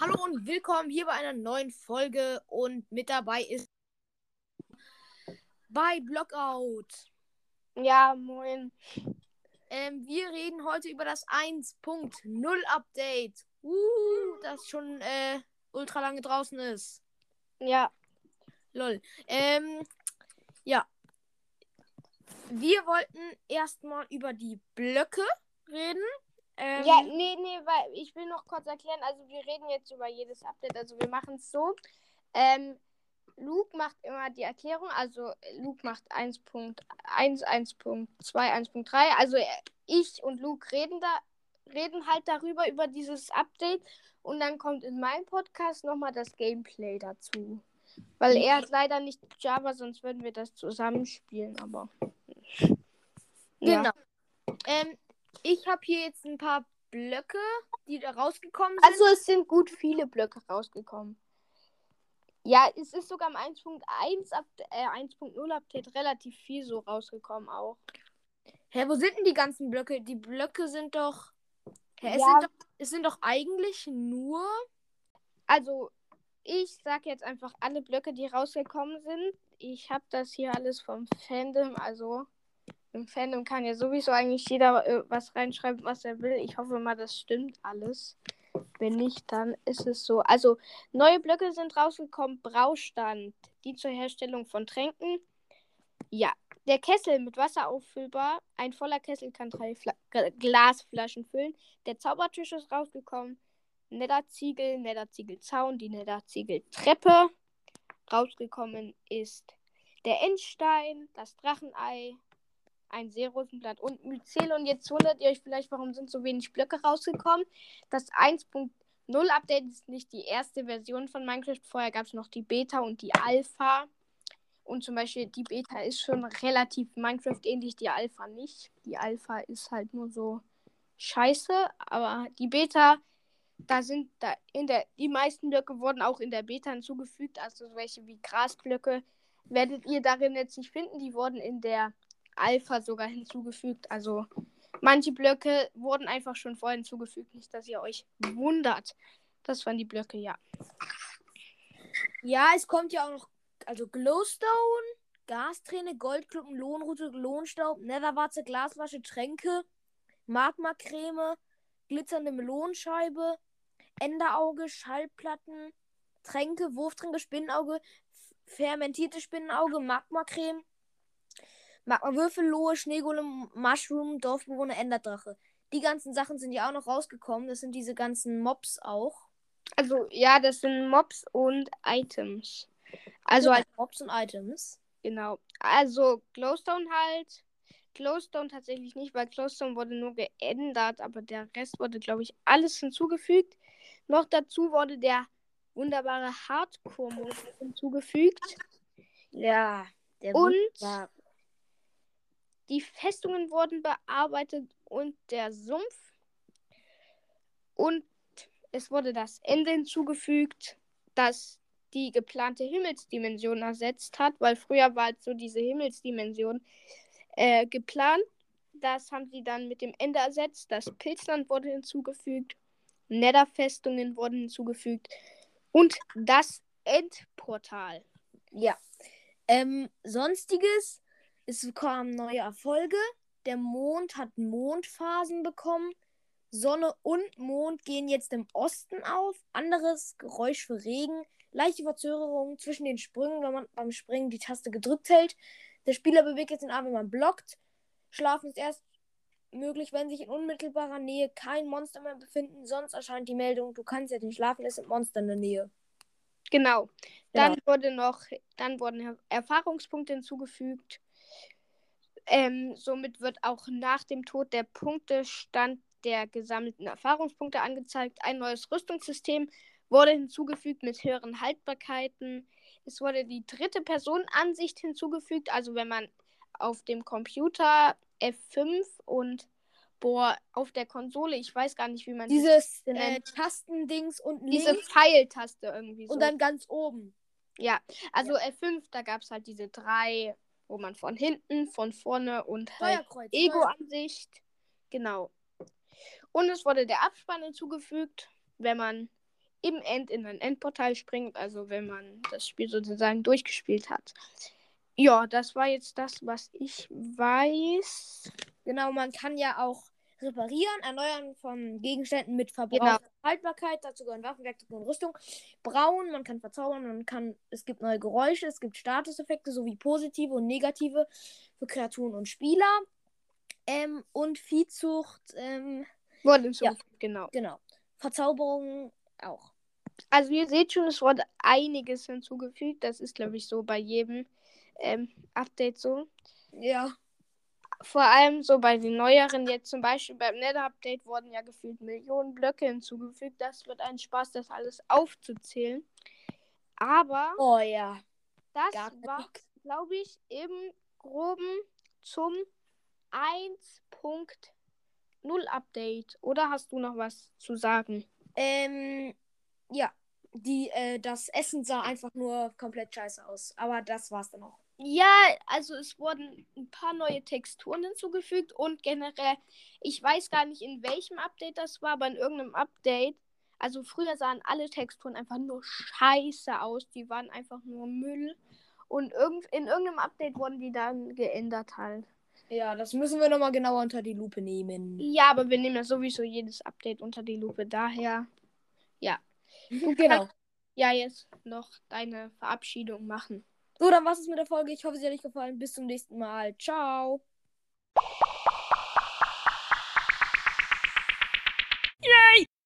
Hallo und willkommen hier bei einer neuen Folge und mit dabei ist bei Blockout. Ja, moin. Ähm, wir reden heute über das 1.0 Update. Uh, das schon äh, ultra lange draußen ist. Ja, Lol. Ähm, ja. Wir wollten erstmal über die Blöcke reden. Ähm, ja, nee, nee, weil ich will noch kurz erklären, also wir reden jetzt über jedes Update, also wir machen es so. Ähm, Luke macht immer die Erklärung, also Luke macht 1.1, 1.2, 1.3, also äh, ich und Luke reden da, reden halt darüber, über dieses Update und dann kommt in meinem Podcast nochmal das Gameplay dazu. Weil er hat leider nicht Java, sonst würden wir das zusammenspielen, aber. Genau. Ähm, ich habe hier jetzt ein paar Blöcke, die da rausgekommen sind. Also es sind gut viele Blöcke rausgekommen. Ja, es ist sogar im 1.1 Up äh, 1.0 Update relativ viel so rausgekommen auch. Hä, wo sind denn die ganzen Blöcke? Die Blöcke sind doch. Hä, es, Ja. sind doch es sind doch eigentlich nur. Also, ich sag jetzt einfach alle Blöcke, die rausgekommen sind. Ich habe das hier alles vom Fandom, also im Fandom kann ja sowieso eigentlich jeder äh, was reinschreiben, was er will. Ich hoffe mal, das stimmt alles. Wenn nicht, dann ist es so. Also, neue Blöcke sind rausgekommen. Braustand, die zur Herstellung von Tränken. Ja, der Kessel mit Wasser auffüllbar. Ein voller Kessel kann drei Fla Glasflaschen füllen. Der Zaubertisch ist rausgekommen. Netherziegel, Netherziegelzaun, die Netherziegeltreppe. Rausgekommen ist der Endstein, das Drachenei, ein Seerosenblatt und Myzel. Und jetzt wundert ihr euch vielleicht, warum sind so wenig Blöcke rausgekommen. Das 1.0 Update ist nicht die erste Version von Minecraft. Vorher gab es noch die Beta und die Alpha. Und zum Beispiel die Beta ist schon relativ Minecraft ähnlich, die Alpha nicht. Die Alpha ist halt nur so scheiße, aber die Beta, da sind da in der, die meisten Blöcke wurden auch in der Beta hinzugefügt, also welche wie Grasblöcke werdet ihr darin jetzt nicht finden, die wurden in der Alpha sogar hinzugefügt. Also manche Blöcke wurden einfach schon vorher hinzugefügt, nicht dass ihr euch wundert. Das waren die Blöcke, ja. Ja, es kommt ja auch noch. Also Glowstone, Gasträne, Goldklumpen, Lohnrute, Lohnstaub, Netherwarze, Glasflasche, Tränke, Magmacreme, glitzernde Melonenscheibe, Enderauge, Schallplatten, Tränke, Wurftränke, Spinnenauge, fermentierte Spinnenauge, Magmacreme, Magmawürfel, Lohe, Schneegolem, Mushroom, Dorfbewohner, Enderdrache. Die ganzen Sachen sind ja auch noch rausgekommen. Das sind diese ganzen Mobs auch. Also ja, das sind Mobs und Items. Also halt, Mobs und Items. genau. Also Glowstone halt. Glowstone tatsächlich nicht, weil Glowstone wurde nur geändert, aber der Rest wurde, glaube ich, alles hinzugefügt. Noch dazu wurde der wunderbare Hardcore-Modus hinzugefügt. Ja, der Und ja, die Festungen wurden bearbeitet und der Sumpf. Und es wurde das Ende hinzugefügt, das die geplante Himmelsdimension ersetzt hat, weil früher war halt so diese Himmelsdimension äh, geplant. Das haben sie dann mit dem Ende ersetzt. Das Pilzland wurde hinzugefügt. Netherfestungen wurden hinzugefügt. Und das Endportal. Ja. Ähm, sonstiges, es kamen neue Erfolge. Der Mond hat Mondphasen bekommen. Sonne und Mond gehen jetzt im Osten auf. Anderes Geräusch für Regen. Leichte Verzögerung zwischen den Sprüngen, wenn man beim Springen die Taste gedrückt hält. Der Spieler bewegt jetzt den Arm, wenn man blockt. Schlafen ist erst möglich, wenn sich in unmittelbarer Nähe kein Monster mehr befinden. Sonst erscheint die Meldung, du kannst jetzt nicht schlafen, es sind Monster in der Nähe. Genau. Dann Genau. wurde noch, dann wurden Erfahrungspunkte hinzugefügt. Ähm, somit wird auch nach dem Tod der Punktestand der gesammelten Erfahrungspunkte angezeigt. Ein neues Rüstungssystem wurde hinzugefügt mit höheren Haltbarkeiten. Es wurde die dritte Personenansicht hinzugefügt, also wenn man auf dem Computer F5 und boah, auf der Konsole, ich weiß gar nicht, wie man Dieses das äh, nennt. Tastendings unten diese links Pfeiltaste irgendwie so. und dann ganz oben. Ja, also F5, da gab es halt diese drei, wo man von hinten, von vorne und halt Ego-Ansicht. Genau. Und es wurde der Abspann hinzugefügt, wenn man im End in ein Endportal springt, also wenn man das Spiel sozusagen durchgespielt hat. Ja, das war jetzt das, was ich weiß. Genau, man kann ja auch reparieren, erneuern von Gegenständen mit Verbrauch Genau. und Haltbarkeit. Dazu gehören Waffen, Werkzeuge und Rüstung. Brauen, man kann verzaubern, man kann, es gibt neue Geräusche, es gibt Statuseffekte sowie positive und negative für Kreaturen und Spieler. Ähm, und Viehzucht, ähm, Wurde hinzugefügt, genau. genau. Verzauberung auch. Also ihr seht schon, es wurde einiges hinzugefügt. Das ist, glaube ich, so bei jedem ähm, Update so. Ja. Vor allem so bei den neueren, jetzt zum Beispiel beim Nether-Update wurden ja gefühlt Millionen Blöcke hinzugefügt. Das wird ein Spaß, das alles aufzuzählen. Aber Oh ja. das Gar war, glaube ich, im Groben zum 1.0 Update. Oder hast du noch was zu sagen? Ähm, ja. Die, äh, das Essen sah einfach nur komplett scheiße aus. Aber das war's dann auch. Ja, also es wurden ein paar neue Texturen hinzugefügt und generell, ich weiß gar nicht in welchem Update das war, aber in irgendeinem Update. Also früher sahen alle Texturen einfach nur scheiße aus, die waren einfach nur Müll. Und irgend, in irgendeinem Update wurden die dann geändert halt. Ja, das müssen wir nochmal genauer unter die Lupe nehmen. Ja, aber wir nehmen ja sowieso jedes Update unter die Lupe, daher. Ja. genau. Ja, jetzt noch deine Verabschiedung machen. So, dann war's es mit der Folge. Ich hoffe, sie hat euch gefallen. Bis zum nächsten Mal. Ciao.